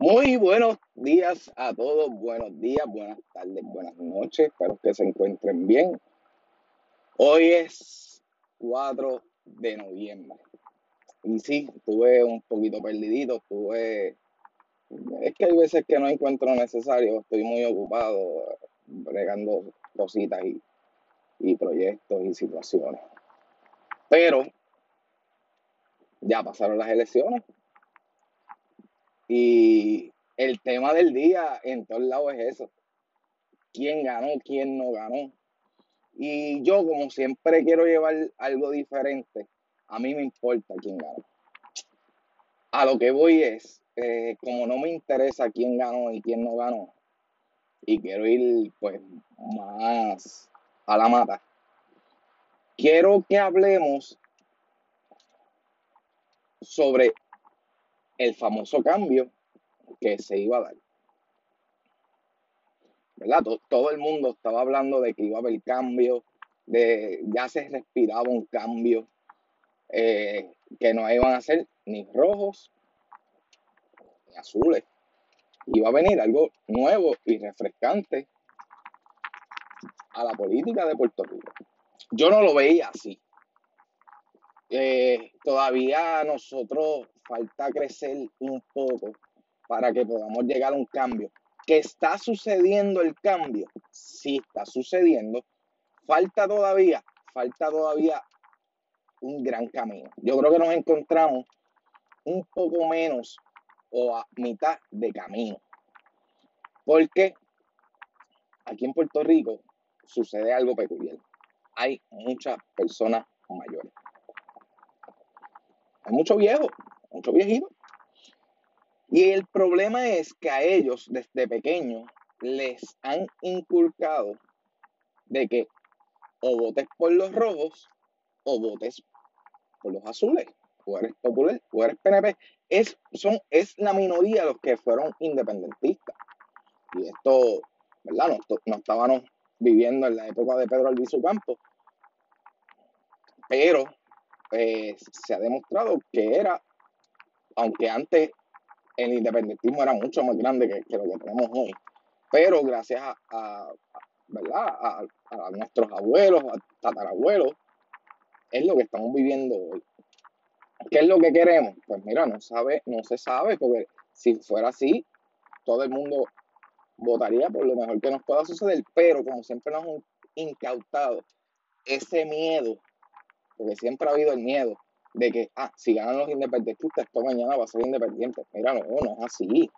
Muy buenos días a todos, buenos días, buenas tardes, buenas noches, espero que se encuentren bien. Hoy es 4 de noviembre y sí, estuve un poquito perdidito, estuve... Es que hay veces que no encuentro necesario, estoy muy ocupado bregando cositas y, y proyectos y situaciones. Pero ya pasaron las elecciones y el tema del día en todos lados es eso. ¿Quién ganó? ¿Quién no ganó? Y yo, como siempre quiero llevar algo diferente, a mí me importa quién ganó. A lo que voy es, eh, como no me interesa quién ganó y quién no ganó, y quiero ir pues más a la mata, quiero que hablemos sobre el famoso cambio que se iba a dar. ¿Verdad? Todo, el mundo estaba hablando de que iba a haber cambio, de ya se respiraba un cambio, eh, que no iban a ser ni rojos ni azules. Iba a venir algo nuevo y refrescante a la política de Puerto Rico. Yo no lo veía así. Eh, todavía nosotros falta crecer un poco para que podamos llegar a un cambio. ¿Que está sucediendo el cambio? Sí, está sucediendo. Falta todavía, falta todavía un gran camino. Yo creo que nos encontramos un poco menos o a mitad de camino. Porque aquí en Puerto Rico sucede algo peculiar. Hay muchas personas mayores. Hay muchos viejos, muchos viejitos. Y el problema es que a ellos desde pequeños les han inculcado de que o votes por los rojos o votes por los azules. O eres popular o eres PNP. Es, son, es la minoría los que fueron independentistas. Y esto, ¿verdad? No, no estábamos viviendo en la época de Pedro Albizu Campos. Pero pues, se ha demostrado que era, aunque antes el independentismo era mucho más grande que, lo que tenemos hoy, pero gracias a, ¿verdad? A, nuestros abuelos, a tatarabuelos, es lo que estamos viviendo hoy. ¿Qué es lo que queremos? Pues mira, no sabe, no se sabe, porque si fuera así, todo el mundo votaría por lo mejor que nos pueda suceder, pero como siempre nos han incautado ese miedo porque siempre ha habido el miedo de que, ah, si ganan los independentistas, esto mañana va a ser independiente. Mira, no, no es así.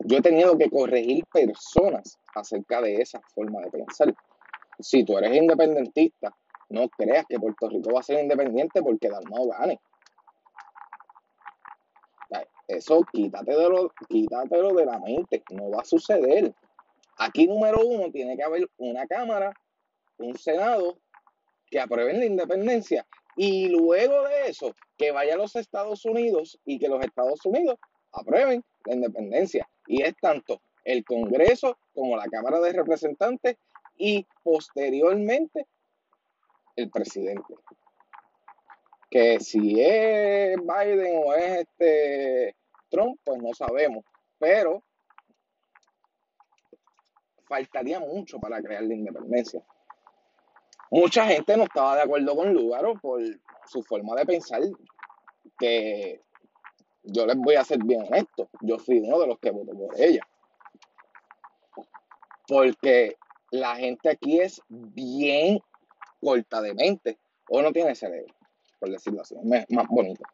Yo he tenido que corregir personas acerca de esa forma de pensar. Si tú eres independentista, no creas que Puerto Rico va a ser independiente porque Dalmau gane. Eso quítatelo, quítatelo de la mente, no va a suceder. Aquí número uno tiene que haber una Cámara, un Senado que aprueben la independencia y luego de eso que vaya a los Estados Unidos y que los Estados Unidos aprueben la independencia. Y es tanto el Congreso como la Cámara de Representantes y posteriormente el presidente. Que si es Biden o es este Trump, pues no sabemos. Pero faltaría mucho para crear la independencia. Mucha gente no estaba de acuerdo con Lugaro por su forma de pensar, que yo les voy a ser bien honesto, yo fui uno de los que votó por ella. Porque la gente aquí es bien corta de mente, o no tiene cerebro, por decirlo así, más bonito.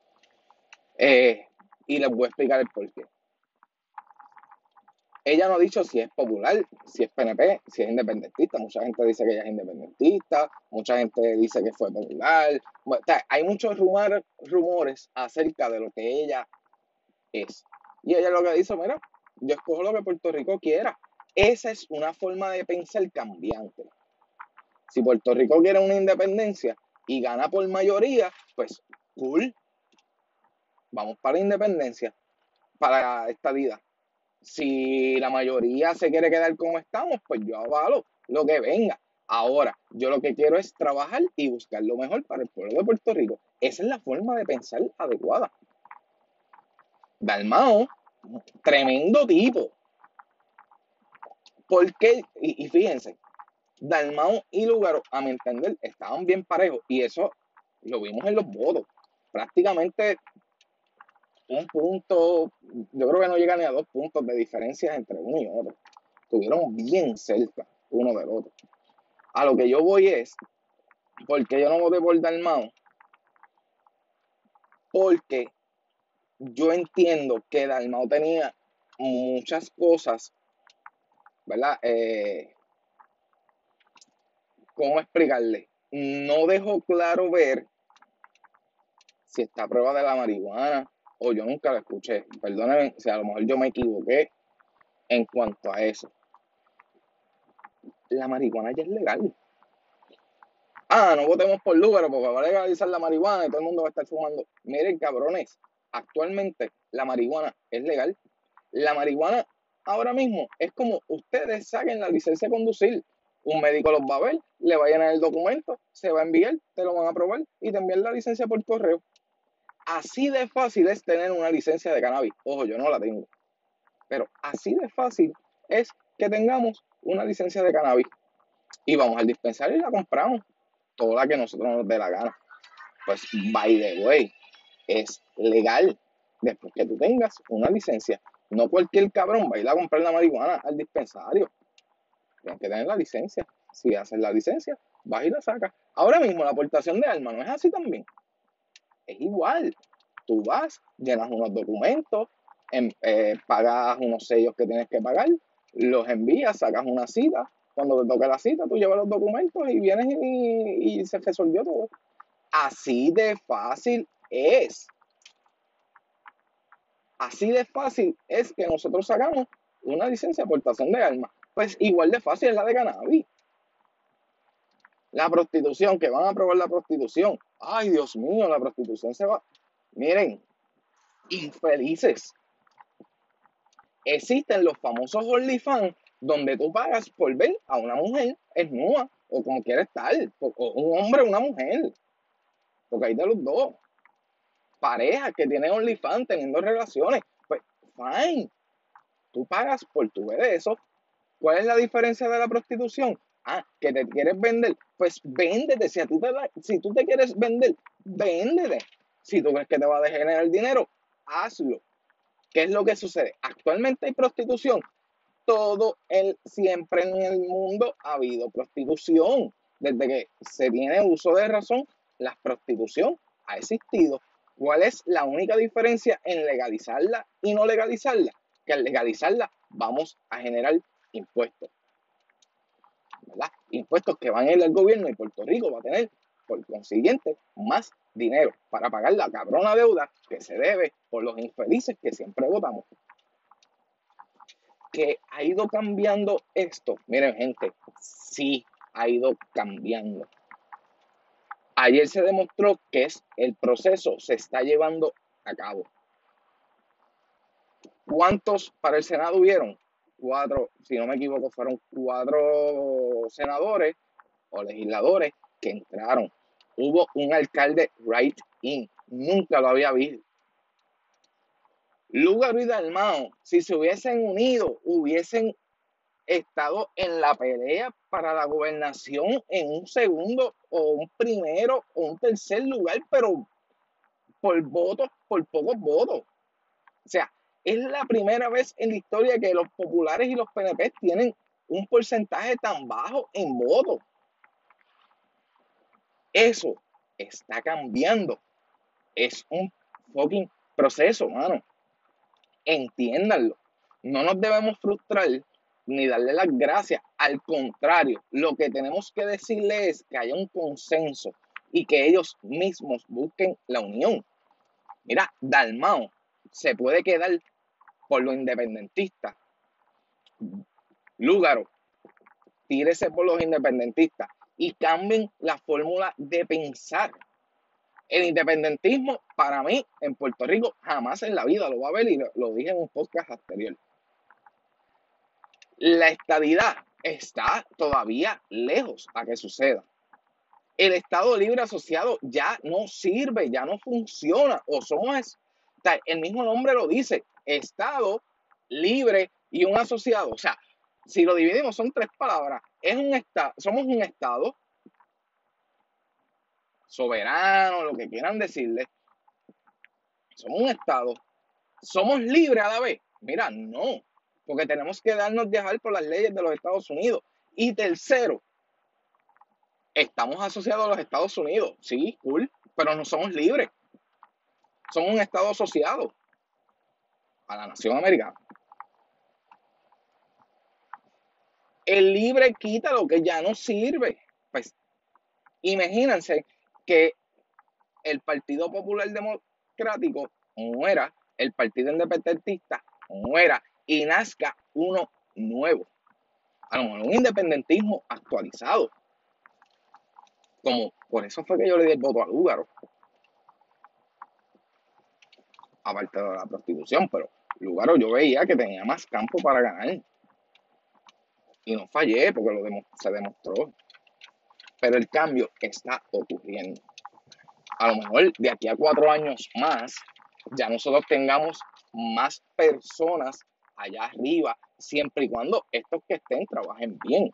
Eh, y les voy a explicar el porqué. Ella no ha dicho si es popular, si es PNP, si es independentista. Mucha gente dice que ella es independentista, mucha gente dice que fue popular. hay muchos rumores, acerca de lo que ella es. Y ella lo que dice, mira, yo escojo lo que Puerto Rico quiera. Esa es una forma de pensar cambiante. Si Puerto Rico quiere una independencia y gana por mayoría, pues cool. Vamos para la independencia, para esta vida. Si la mayoría se quiere quedar como estamos, pues yo avalo lo que venga. Ahora, yo lo que quiero es trabajar y buscar lo mejor para el pueblo de Puerto Rico. Esa es la forma de pensar adecuada. Dalmao tremendo tipo. Porque, y, fíjense, Dalmau y Lugaro, a mi entender, estaban bien parejos. Y eso lo vimos en los votos. Prácticamente un punto, yo creo que no llega ni a dos puntos de diferencia entre uno y otro. Estuvieron bien cerca uno del otro. A lo que yo voy es, porque yo no voté por Dalmau, porque yo entiendo que Dalmau tenía muchas cosas, ¿verdad? Eh, ¿Cómo explicarle? No dejó claro ver si está a prueba de la marihuana o yo nunca la escuché. Perdónenme si a lo mejor yo me equivoqué en cuanto a eso. La marihuana ya es legal. Ah, no votemos por Lugaro porque va a legalizar la marihuana y todo el mundo va a estar fumando. Miren, cabrones, actualmente la marihuana es legal. La marihuana ahora mismo es como ustedes saquen la licencia de conducir. Un médico los va a ver, le va a llenar el documento, se va a enviar, te lo van a aprobar y te envían la licencia por correo. Así de fácil es tener una licencia de cannabis. Ojo, yo no la tengo. Pero así de fácil es que tengamos una licencia de cannabis. Y vamos al dispensario y la compramos. Toda la que nosotros nos dé la gana. Pues, by the way, es legal después que tú tengas una licencia. No cualquier cabrón va a ir a comprar la marihuana al dispensario. Tienes que tener la licencia. Si haces la licencia, vas y la sacas. Ahora mismo la aportación de armas no es así también es igual. Tú vas, llenas unos documentos, em, eh, pagas unos sellos que tienes que pagar, los envías, sacas una cita. Cuando te toque la cita, tú llevas los documentos y vienes y, y se resolvió todo. Así de fácil es. Así de fácil es que nosotros sacamos una licencia de aportación de armas. Pues igual de fácil es la de cannabis. La prostitución, que van a aprobar la prostitución. Ay, Dios mío, la prostitución se va. Miren, infelices. Existen los famosos OnlyFans donde tú pagas por ver a una mujer nueva o como quiera estar, o un hombre o una mujer. Porque hay de los dos. Parejas que tienen OnlyFans teniendo relaciones. Pues, fine. Tú pagas por tu ver eso. ¿Cuál es la diferencia de la prostitución? Ah, que te quieres vender, pues véndete. Si, tú te, si tú te quieres vender, véndete. Si tú crees que te va a generar dinero, hazlo. ¿Qué es lo que sucede? Actualmente hay prostitución. Todo el, siempre en el mundo ha habido prostitución. Desde que se tiene uso de razón, la prostitución ha existido. ¿Cuál es la única diferencia en legalizarla y no legalizarla? Que al legalizarla vamos a generar impuestos. Impuestos que van a ir al gobierno y Puerto Rico va a tener, por consiguiente, más dinero para pagar la cabrona deuda que se debe por los infelices que siempre votamos. Que ha ido cambiando esto. Miren, gente, sí ha ido cambiando. Ayer se demostró que es, el proceso se está llevando a cabo. ¿Cuántos para el Senado hubieron? Cuatro, si no me equivoco, fueron cuatro senadores o legisladores que entraron. Hubo un alcalde right in, nunca lo había visto. Lugar y Dalmao, si se hubiesen unido, hubiesen estado en la pelea para la gobernación en un segundo o un primero o un tercer lugar, pero por votos, por pocos votos. O sea, es la primera vez en la historia que los populares y los PNP tienen un porcentaje tan bajo en votos. Eso está cambiando. Es un fucking proceso, mano. Entiéndanlo. No nos debemos frustrar ni darle las gracias. Al contrario, lo que tenemos que decirle es que haya un consenso y que ellos mismos busquen la unión. Mira, Dalmao se puede quedar por los independentistas. Lúgaro, tírese por los independentistas y cambien la fórmula de pensar. El independentismo, para mí, en Puerto Rico, jamás en la vida lo va a ver y lo, dije en un podcast anterior. La estadidad está todavía lejos a que suceda. El Estado Libre Asociado ya no sirve, ya no funciona, o somos el mismo nombre lo dice, Estado libre y un asociado. O sea, si lo dividimos son tres palabras. Es un estado, somos un Estado soberano, lo que quieran decirle. Somos un Estado. Somos libres a la vez. Mira, no, porque tenemos que darnos viajar por las leyes de los Estados Unidos. Y tercero, estamos asociados a los Estados Unidos. Sí, cool, pero no somos libres. Somos un Estado asociado a la nación americana. El libre quita lo que ya no sirve. Pues imagínense que el Partido Popular Democrático muera, el Partido Independentista muera y nazca uno nuevo. A lo mejor un independentismo actualizado. Como por eso fue que yo le di el voto a Lúgaro. Aparte de la prostitución, pero Lúgaro yo veía que tenía más campo para ganar. Y no fallé porque lo se demostró. Pero el cambio está ocurriendo. A lo mejor de aquí a cuatro años más, ya nosotros tengamos más personas allá arriba, siempre y cuando estos que estén trabajen bien.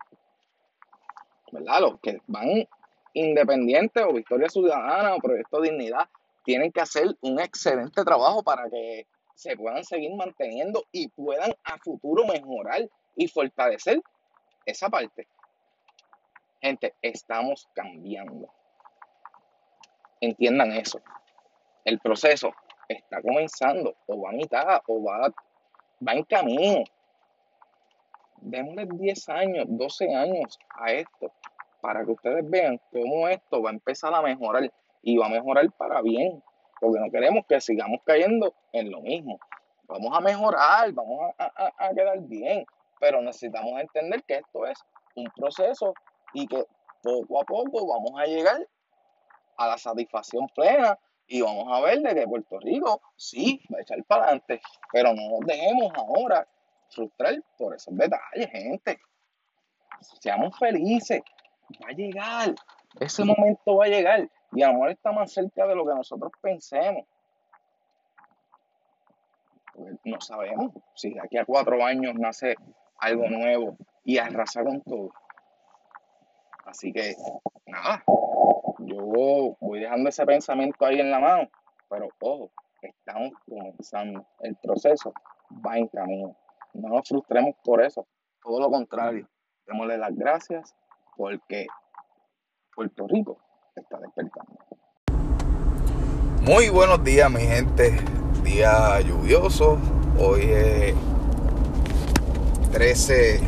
¿Verdad? Los que van independientes o Victoria Ciudadana o Proyecto Dignidad tienen que hacer un excelente trabajo para que se puedan seguir manteniendo y puedan a futuro mejorar y fortalecer esa parte. Gente, estamos cambiando. Entiendan eso. El proceso está comenzando, o va a mitad, o va, va en camino. Démosle 10 años, 12 años a esto, para que ustedes vean cómo esto va a empezar a mejorar y va a mejorar para bien, porque no queremos que sigamos cayendo en lo mismo. Vamos a mejorar, vamos a, a quedar bien, pero necesitamos entender que esto es un proceso y que poco a poco vamos a llegar a la satisfacción plena y vamos a ver de que Puerto Rico sí va a echar para adelante, pero no nos dejemos ahora frustrar por esos detalles, gente. Seamos felices, va a llegar, ese momento va a llegar y amor está más cerca de lo que nosotros pensemos. no sabemos si de aquí a cuatro años nace algo nuevo y arrasa con todo. Así que, nada, yo voy dejando ese pensamiento ahí en la mano, pero ojo, estamos comenzando. El proceso va en camino. No nos frustremos por eso, todo lo contrario. Démosle las gracias porque Puerto Rico está despertando. Muy buenos días, mi gente. Día lluvioso. Hoy es 13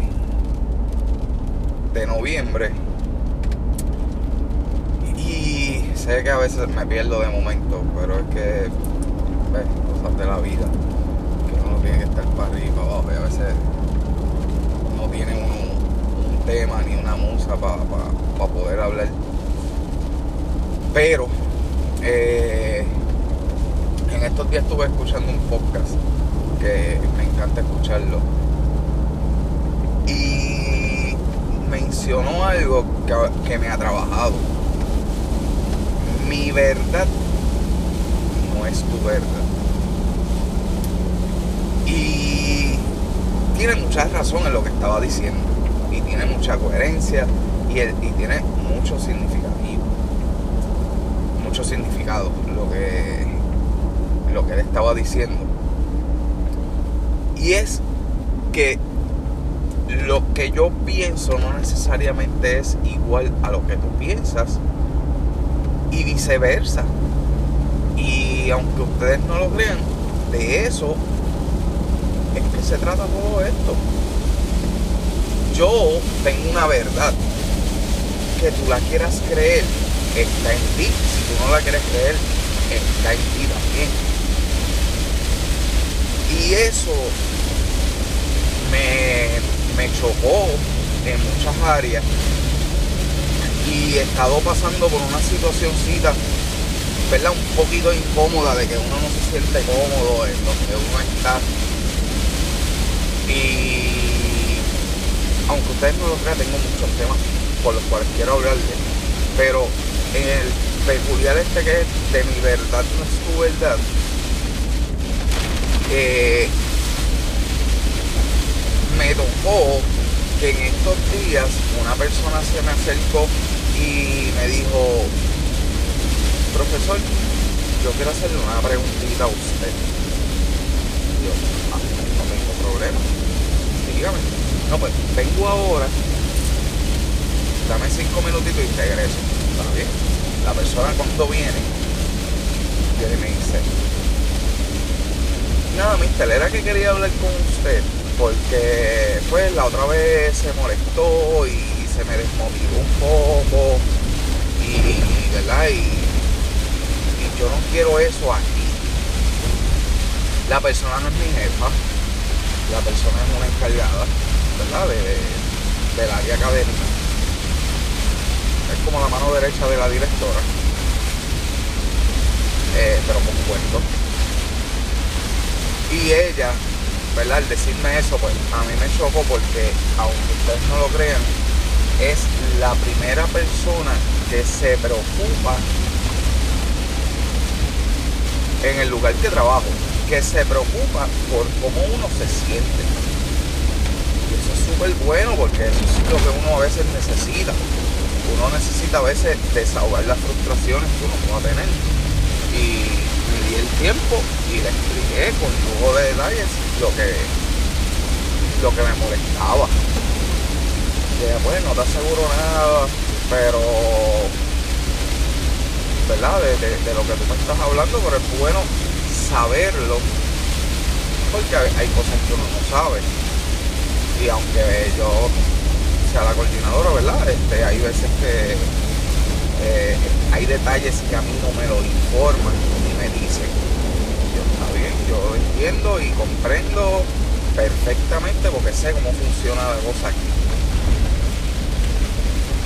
de noviembre. Y sé que a veces me pierdo de momento, pero es que, cosas de la vida, que uno tiene que estar para arriba, abajo, y a veces no tiene uno un tema ni una musa para poder hablar. Pero, eh, en estos días estuve escuchando un podcast que me encanta escucharlo y mencionó algo que, me ha trabajado. Mi verdad no es tu verdad. Y tiene mucha razón en lo que estaba diciendo. Y tiene mucha coherencia y, tiene mucho significativo. Mucho significado lo que, lo que él estaba diciendo. Y es que lo que yo pienso no necesariamente es igual a lo que tú piensas y viceversa. Y aunque ustedes no lo crean, de eso es que se trata todo esto. Yo tengo una verdad que tú la quieras creer, está en ti. Si tú no la quieres creer, está en ti también. Y eso me me chocó en muchas áreas y he estado pasando por una situacióncita, ¿verdad? Un poquito incómoda de que uno no se siente cómodo en donde uno está. Y aunque ustedes no lo crean, tengo muchos temas por los cuales quiero hablarles. Pero el peculiar este que es de mi verdad no es tu verdad, Eh, me tocó que en estos días una persona se me acercó y me dijo, profesor, yo quiero hacerle una preguntita a usted. yo, ah, no tengo problema. Dígame. No, pues vengo ahora. Dame cinco minutitos y regreso. La persona cuando viene, viene y me dice, nada, mister, era que quería hablar con usted porque pues la otra vez se molestó y se me desmotivó un poco y, ¿verdad? Y, yo no quiero eso aquí. La persona no es mi jefa, la persona es una encargada, ¿verdad? De, del área académica. Es como la mano derecha de la directora. Eh, pero por supuesto. Y ella ¿verdad? Al decirme eso, pues a mí me chocó porque, aunque ustedes no lo crean, es la primera persona que se preocupa en el lugar que trabajo, que se preocupa por cómo uno se siente. Y eso es súper bueno porque eso es lo que uno a veces necesita. Uno necesita a veces desahogar las frustraciones que uno pueda tener. Y me di el tiempo y le expliqué con lujo de detalles lo que, lo que me molestaba. Que pues no te aseguro nada, pero ¿verdad? De, lo que tú me estás hablando, pero es bueno saberlo, porque hay, cosas que uno no sabe. Y aunque yo sea la coordinadora, ¿verdad? Este, hay veces que eh, hay detalles que a mí no me lo informan ni me dicen yo entiendo y comprendo perfectamente porque sé cómo funciona la cosa aquí.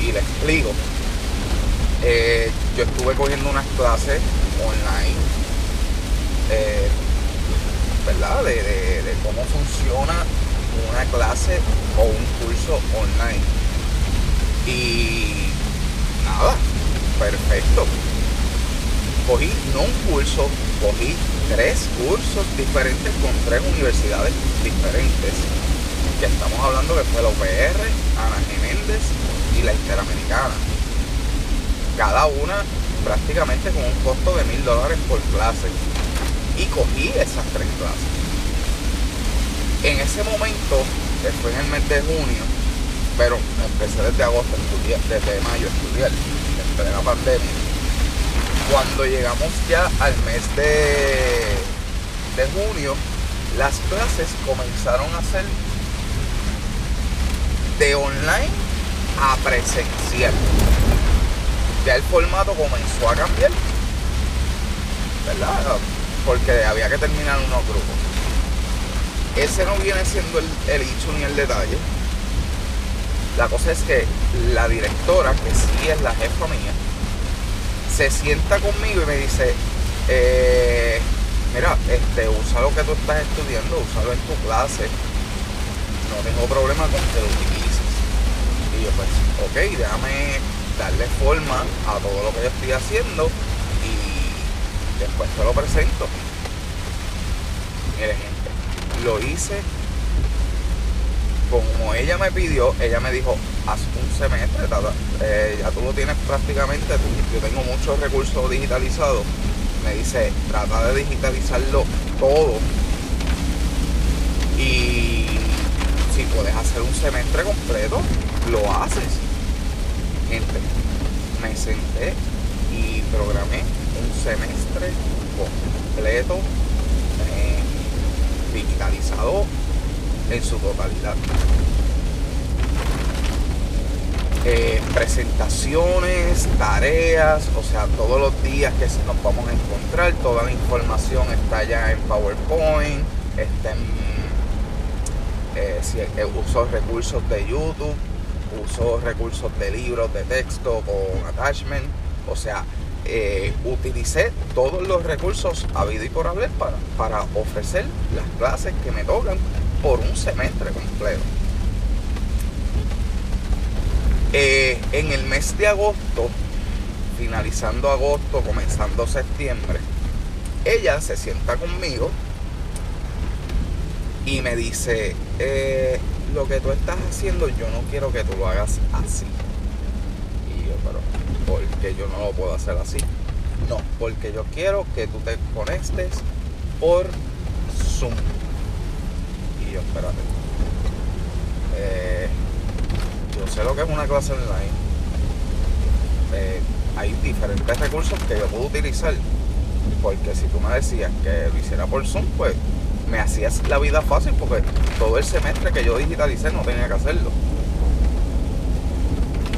Y le explico. Eh, yo estuve cogiendo unas clases online, eh, ¿verdad? De cómo funciona una clase o un curso online. Y nada, perfecto. Cogí no un curso, cogí tres cursos diferentes con tres universidades diferentes. Que estamos hablando que fue la UPR, Ana Jiménez y la Interamericana. Cada una prácticamente con un costo de mil dólares por clase. Y cogí esas tres clases. En ese momento, que fue en el mes de junio, pero empecé desde agosto, desde mayo a estudiar, de la pandemia cuando llegamos ya al mes de junio, las clases comenzaron a ser de online a presencial. Ya el formato comenzó a cambiar, ¿verdad? Porque había que terminar unos grupos. Ese no viene siendo el, el hecho ni el detalle. La cosa es que la directora, que sí es la jefa mía, se sienta conmigo y me dice, eh, mira, este, usa lo que tú estás estudiando, úsalo en tu clase. No tengo problema con que lo utilices. Y yo pues, ok, déjame darle forma a todo lo que yo estoy haciendo y después te lo presento. Lo hice como ella me pidió, ella me dijo, haz un semestre, eh, ya tú lo tienes prácticamente, yo tengo muchos recursos digitalizados, me dice, trata de digitalizarlo todo y si puedes hacer un semestre completo, lo haces. Gente, me senté y programé un semestre completo digitalizado en su totalidad. Eh, presentaciones, tareas, o sea, todos los días que nos vamos a encontrar, toda la información está ya en PowerPoint, está en, eh, si, eh, uso recursos de YouTube, uso recursos de libros de texto con attachment, o sea, utilicé todos los recursos habido y por haber para, para ofrecer las clases que me tocan por un semestre completo. Eh, en el mes de agosto, finalizando agosto, comenzando septiembre, ella se sienta conmigo y me dice, eh, lo que tú estás haciendo yo no quiero que tú lo hagas así. Pero, ¿por qué yo no lo puedo hacer así? No, porque yo quiero que tú te conectes por Zoom. Y yo, espérate. Eh, yo sé lo que es una clase online. Eh, hay diferentes recursos que yo puedo utilizar. Porque si tú me decías que lo hiciera por Zoom, pues me hacías la vida fácil porque todo el semestre que yo digitalicé no tenía que hacerlo.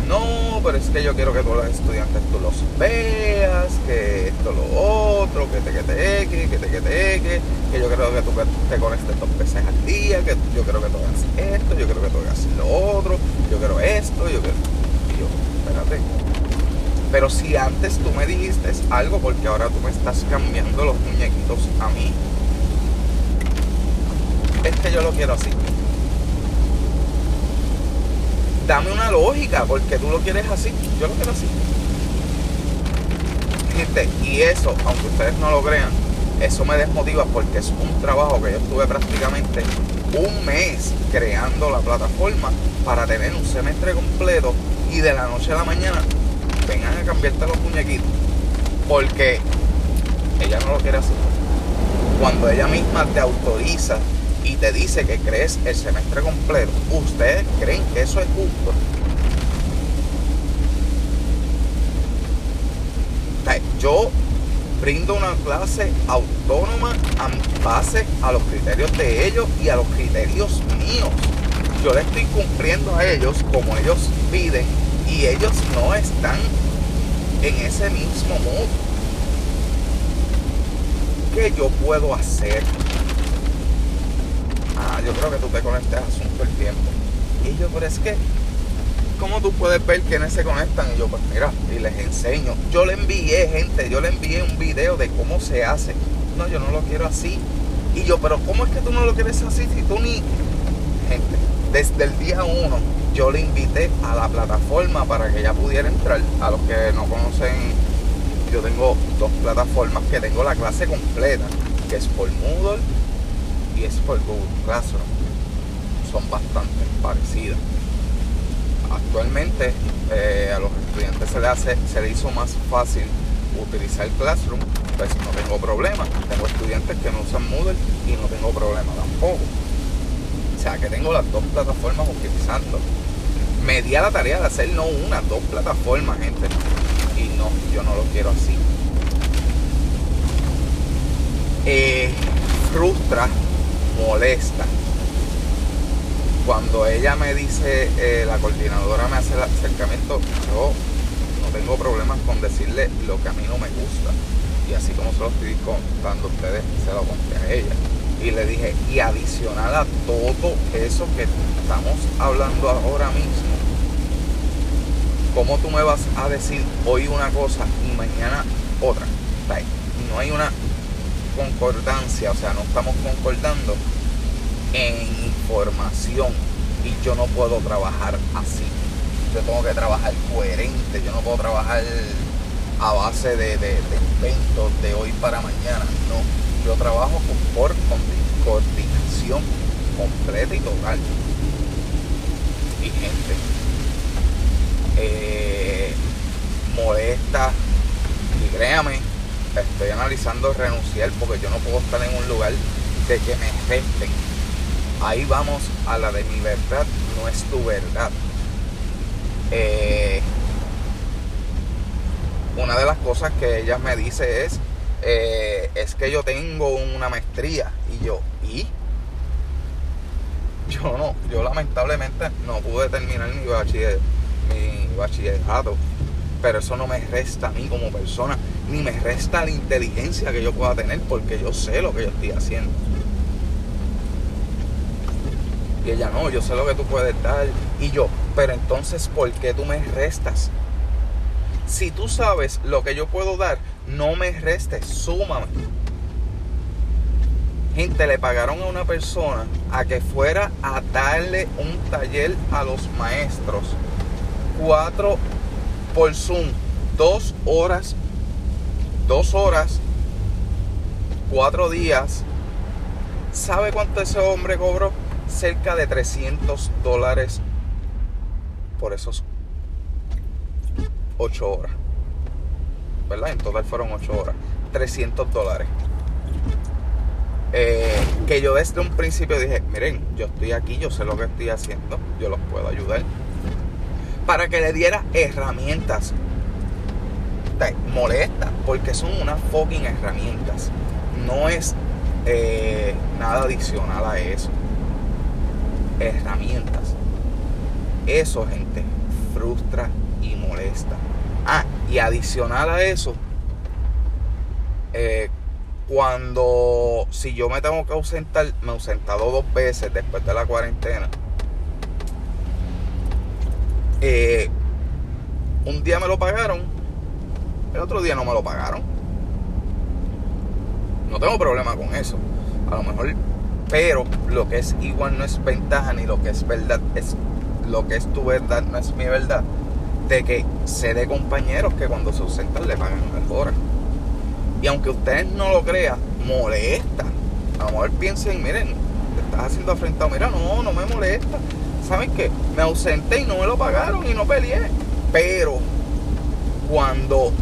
No, pero es que yo quiero que todos los estudiantes tú los veas, que esto, lo otro, que te que te que, te que te que yo creo que tú te conectes dos veces al día, que yo creo que tú hagas esto, yo creo que tú hagas lo otro, yo quiero esto, yo quiero. Y yo, espérate. Pero si antes tú me dijiste algo, porque ahora tú me estás cambiando los muñequitos a mí, es que yo lo quiero así. Dame una lógica, porque tú lo quieres así, yo lo quiero así. Gente, y eso, aunque ustedes no lo crean, eso me desmotiva porque es un trabajo que yo estuve prácticamente un mes creando la plataforma para tener un semestre completo y de la noche a la mañana vengan a cambiarte los muñequitos. Porque ella no lo quiere así. Cuando ella misma te autoriza y te dice que crees el semestre completo, ¿ustedes creen que eso es justo? yo brindo una clase autónoma a base a los criterios de ellos y a los criterios míos. Yo le estoy cumpliendo a ellos como ellos piden y ellos no están en ese mismo modo. ¿Qué yo puedo hacer? Ah, yo creo que tú te conectes asunto el tiempo. Y yo, pero es que, ¿cómo tú puedes ver quiénes se conectan? Y yo, pues mira, y les enseño. Yo le envié, gente, yo le envié un video de cómo se hace. No, yo no lo quiero así. Y yo, pero ¿cómo es que tú no lo quieres así si tú ni... Gente, desde el día uno yo le invité a la plataforma para que ella pudiera entrar. A los que no conocen, yo tengo dos plataformas que tengo la clase completa, que es por Moodle y es por Google Classroom. Son bastante parecidas. Actualmente eh, a los estudiantes se le hace, se le hizo más fácil utilizar Classroom, pues no tengo problema. Tengo estudiantes que no usan Moodle y no tengo problema tampoco. O sea que tengo las dos plataformas utilizando. Me di a la tarea de hacer no una, dos plataformas, gente. Y no, yo no lo quiero así. Eh, frustra molesta. Cuando ella me dice, eh, la coordinadora me hace el acercamiento, yo no tengo problemas con decirle lo que a mí no me gusta. Y así como se lo estoy contando a ustedes, se lo conté a ella. Y le dije, y adicional a todo eso que estamos hablando ahora mismo, ¿cómo tú me vas a decir hoy una cosa y mañana otra? No hay una concordancia, o sea, no estamos concordando en información y yo no puedo trabajar así. Yo tengo que trabajar coherente, yo no puedo trabajar a base de, de, inventos de hoy para mañana, no. Yo trabajo por coordinación completa y total. Y gente eh, molesta y créame, estoy analizando renunciar porque yo no puedo estar en un lugar de que me resten. Ahí vamos a la de mi verdad, no es tu verdad. Eh, una de las cosas que ella me dice es, eh, es que yo tengo una maestría y yo, ¿y? Yo no, yo lamentablemente no pude terminar mi, bachiller, mi bachillerato pero eso no me resta a mí como persona, ni me resta la inteligencia que yo pueda tener, porque yo sé lo que yo estoy haciendo. Y ella, no, yo sé lo que tú puedes dar. Y yo, pero entonces, ¿por qué tú me restas? Si tú sabes lo que yo puedo dar, no me restes, súmame. Gente, le pagaron a una persona a que fuera a darle un taller a los maestros. Cuatro por Zoom dos horas, dos horas, cuatro días, ¿Sabe cuánto ese hombre cobró? Cerca de 300 dólares por esos 8 horas. ¿Verdad? En total fueron 8 horas. 300 dólares. Eh, que yo desde un principio dije, miren, yo estoy aquí, yo sé lo que estoy haciendo, yo los puedo ayudar. Para que le diera herramientas. Molesta, porque son unas fucking herramientas. No es eh, nada adicional a eso. Herramientas. Eso, gente, frustra y molesta. Ah, y adicional a eso, eh, cuando si yo me tengo que ausentar, me he ausentado dos veces después de la cuarentena. Eh, un día me lo pagaron, el otro día no me lo pagaron. No tengo problema con eso. A lo mejor, pero lo que es igual no es ventaja ni lo que es verdad es lo que es tu verdad no es mi verdad. De que sé de compañeros que cuando se ausentan le pagan mejor. Y aunque ustedes no lo crean, molesta. A lo mejor piensen, miren, te estás haciendo afrentado. Mira, no, no me molesta. ¿Saben qué? Me ausenté y no me lo pagaron y no peleé. Pero cuando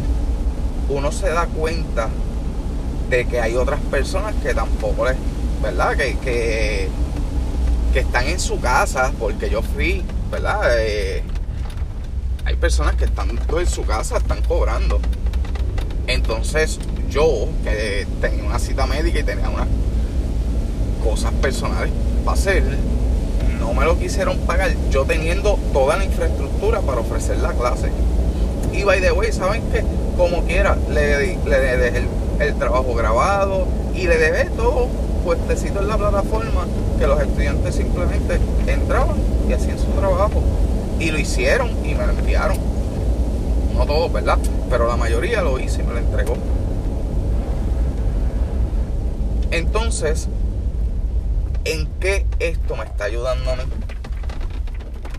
uno se da cuenta de que hay otras personas que tampoco les, ¿verdad? Que, que, que están en su casa, porque yo fui, ¿verdad? Eh, hay personas que están en su casa, están cobrando. Entonces yo, que tenía una cita médica y tenía unas cosas personales para hacer, no me lo quisieron pagar, yo teniendo toda la infraestructura para ofrecer la clase. Y by the way, ¿saben qué? Como quiera, le, le dejé el, trabajo grabado y le dejé todo puestecito en la plataforma que los estudiantes simplemente entraban y hacían su trabajo. Y lo hicieron y me lo enviaron. No todos, ¿verdad? Pero la mayoría lo hice y me lo entregó. Entonces, ¿en qué esto me está ayudando a mí?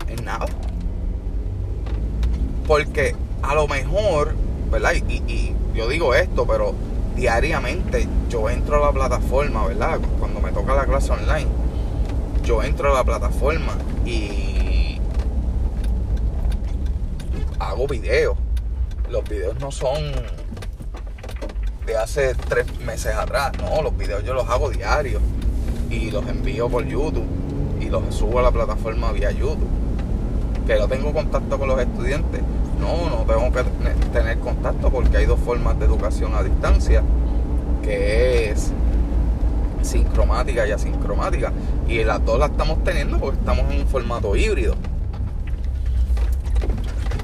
En nada. Porque a lo mejor, ¿verdad? Y, yo digo esto, pero diariamente yo entro a la plataforma, ¿verdad? Cuando me toca la clase online, yo entro a la plataforma y hago videos. Los videos no son hace tres meses atrás. No, los videos yo los hago diarios y los envío por YouTube y los subo a la plataforma vía YouTube. Que no tengo contacto con los estudiantes. No, no tengo que tener contacto porque hay dos formas de educación a distancia, que es sincromática y asincromática. Y las dos las estamos teniendo porque estamos en un formato híbrido.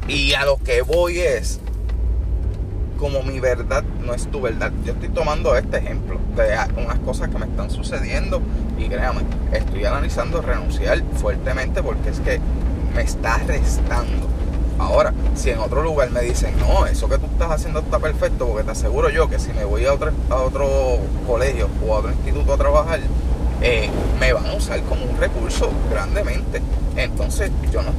Y a lo que voy es como mi verdad no es tu verdad. Yo estoy tomando este ejemplo de unas cosas que me están sucediendo y créame, estoy analizando renunciar fuertemente porque es que me está restando. Ahora, si en otro lugar me dicen, no, eso que tú estás haciendo está perfecto, porque te aseguro yo que si me voy a otro, a otro colegio o a otro instituto a trabajar, eh, me van a usar como un recurso grandemente. Entonces, yo no.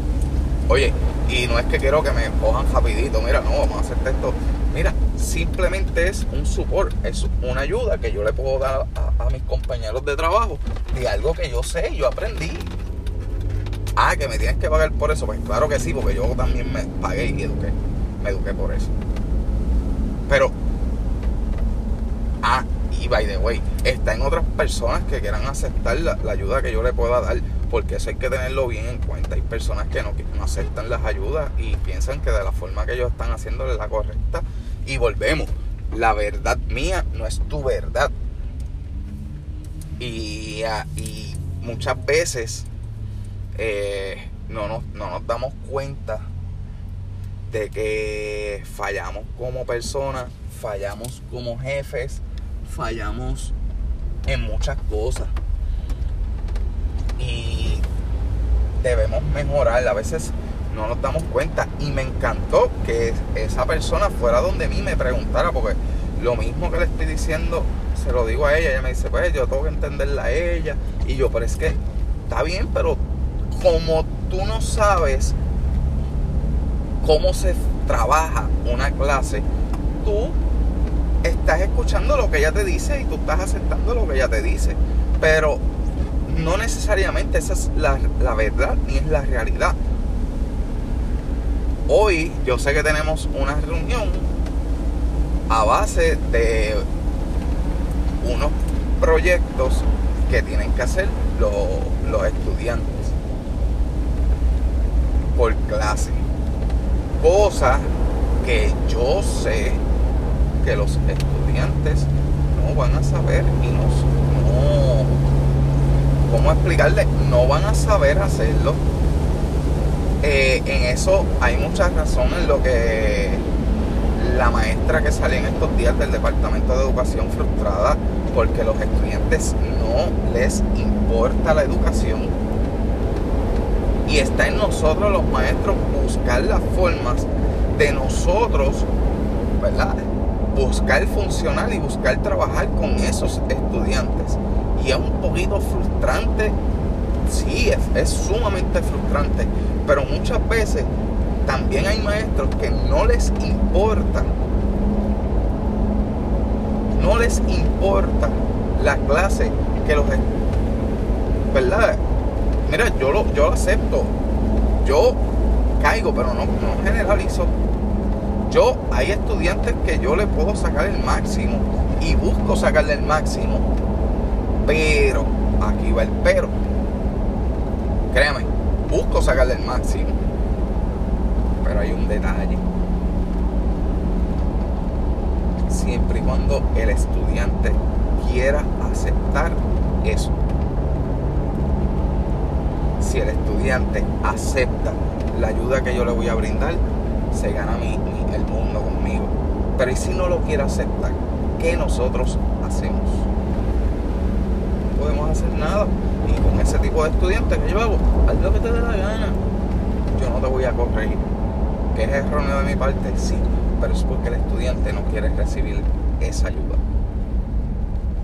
Oye, y no es que quiero que me cojan rapidito, mira, no, vamos a hacer esto Mira, simplemente es un support, es una ayuda que yo le puedo dar a, mis compañeros de trabajo de algo que yo sé, yo aprendí. Ah, que me tienes que pagar por eso. Pues claro que sí, porque yo también me pagué y eduqué. Me eduqué por eso. Pero, ah, y by the way, está en otras personas que quieran aceptar la, ayuda que yo le pueda dar, porque eso hay que tenerlo bien en cuenta. Hay personas que no, no aceptan las ayudas y piensan que de la forma que ellos están haciéndole la correcta y volvemos. La verdad mía no es tu verdad. Y, ah, muchas veces eh, no, nos, no nos damos cuenta de que fallamos como personas, fallamos como jefes, fallamos en muchas cosas. Y debemos mejorar. A veces no nos damos cuenta. Y me encantó que esa persona fuera donde mí me preguntara, porque lo mismo que le estoy diciendo, se lo digo a ella. Ella me dice, pues yo tengo que entenderla a ella. Y yo, pero es que está bien, pero como tú no sabes cómo se trabaja una clase, tú estás escuchando lo que ella te dice y tú estás aceptando lo que ella te dice. Pero no necesariamente esa es la, la verdad ni es la realidad. Hoy yo sé que tenemos una reunión a base de unos proyectos que tienen que hacer los, los estudiantes por clase. Cosa que yo sé que los estudiantes no van a saber y no, no ¿cómo explicarle? No van a saber hacerlo. Eh, en eso hay muchas razones. Lo que la maestra que salió en estos días del Departamento de Educación frustrada porque los estudiantes no les importa la educación. Y está en nosotros los maestros buscar las formas de nosotros, ¿verdad? Buscar funcionar y buscar trabajar con esos estudiantes. Y es un poquito frustrante, sí, es, es sumamente frustrante, pero muchas veces también hay maestros que no les importa no les importa la clase que los verdad mira yo lo yo lo acepto. Yo caigo pero no, no generalizo. Yo hay estudiantes que yo le puedo sacar el máximo y busco sacarle el máximo pero aquí va el pero créame busco sacarle el máximo pero hay un detalle siempre y cuando el estudiante quiera aceptar eso. Si el estudiante acepta la ayuda que yo le voy a brindar, se gana el mundo conmigo. Pero ¿y si no lo quiere aceptar? ¿Qué nosotros hacemos? No podemos hacer nada. Y con ese tipo de estudiantes que yo hago, haz lo que te dé la gana. Yo no te voy a corregir. ¿Que es erróneo de mi parte? Sí pero es porque el estudiante no quiere recibir esa ayuda.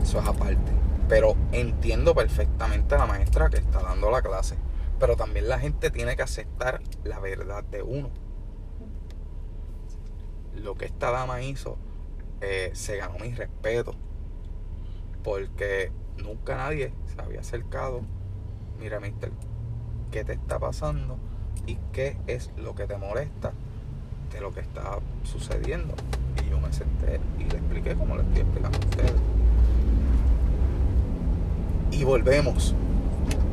Eso es aparte. Pero entiendo perfectamente a la maestra que está dando la clase. Pero también la gente tiene que aceptar la verdad de uno. Lo que esta dama hizo eh, se ganó mi respeto. Porque nunca nadie se había acercado. Mira, mister, ¿qué te está pasando? ¿Y qué es lo que te molesta? de lo que está sucediendo. Y yo me senté y le expliqué como le estoy explicando a ustedes. Y volvemos.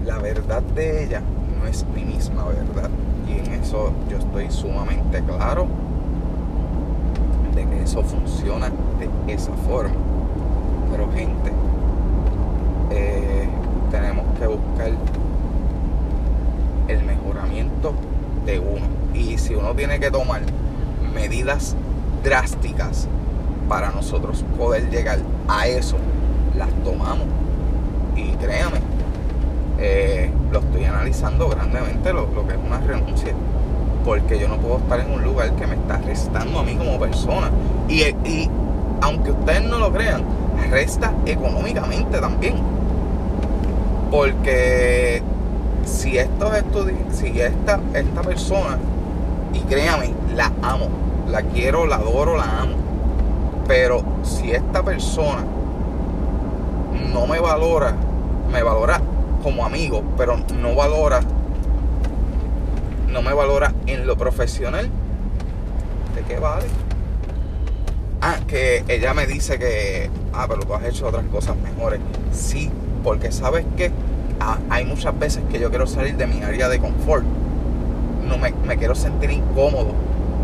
La verdad de ella no es mi misma verdad. Y en eso yo estoy sumamente claro de que eso funciona de esa forma. Pero gente, que buscar el mejoramiento de uno. Y si uno tiene que tomar medidas drásticas para nosotros poder llegar a eso, las tomamos. Y créame, eh, lo estoy analizando grandemente lo, que es una renuncia. Porque yo no puedo estar en un lugar que me está restando a mí como persona. Y, y aunque ustedes no lo crean, resta económicamente también. Porque si estos si esta, esta persona, y créame, la amo, la quiero, la adoro, la amo. Pero si esta persona no me valora, me valora como amigo, pero no valora, no me valora en lo profesional, ¿de qué vale? Ah, que ella me dice que, ah, pero tú has hecho otras cosas mejores. Sí, porque sabes que hay muchas veces que yo quiero salir de mi área de confort. No me, me quiero sentir incómodo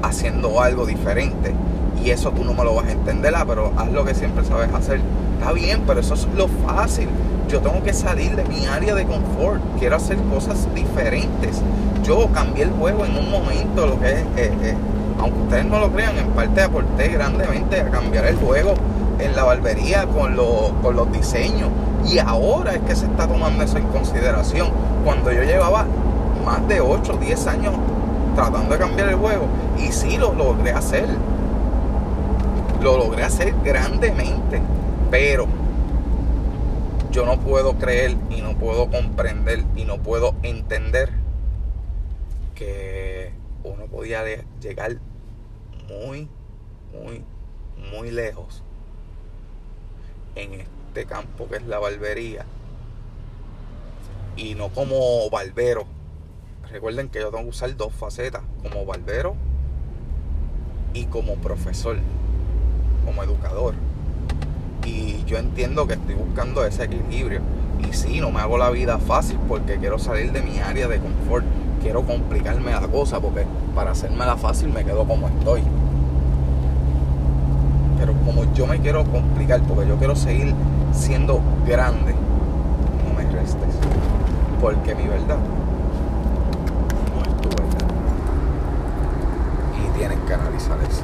haciendo algo diferente. Y eso tú no me lo vas a entender, ah, pero haz lo que siempre sabes hacer. Está bien, pero eso es lo fácil. Yo tengo que salir de mi área de confort. Quiero hacer cosas diferentes. Yo cambié el juego en un momento, lo que es, eh, eh, aunque ustedes no lo crean, en parte aporté grandemente a cambiar el juego en la barbería con, con los diseños. Y ahora es que se está tomando eso en consideración. Cuando yo llevaba más de 8 o 10 años tratando de cambiar el juego. Y sí lo logré hacer. Lo logré hacer grandemente. Pero yo no puedo creer y no puedo comprender y no puedo entender que uno podía llegar muy, muy, muy lejos en este campo que es la barbería y no como barbero. Recuerden que yo tengo que usar dos facetas, como barbero y como profesor, como educador. Y yo entiendo que estoy buscando ese equilibrio. Y sí, no me hago la vida fácil porque quiero salir de mi área de confort. Quiero complicarme la cosa porque para hacérmela fácil me quedo como estoy. Pero como yo me quiero complicar porque yo quiero seguir siendo grande, no me restes, porque mi verdad no es tu verdad. Y tienes que analizar eso.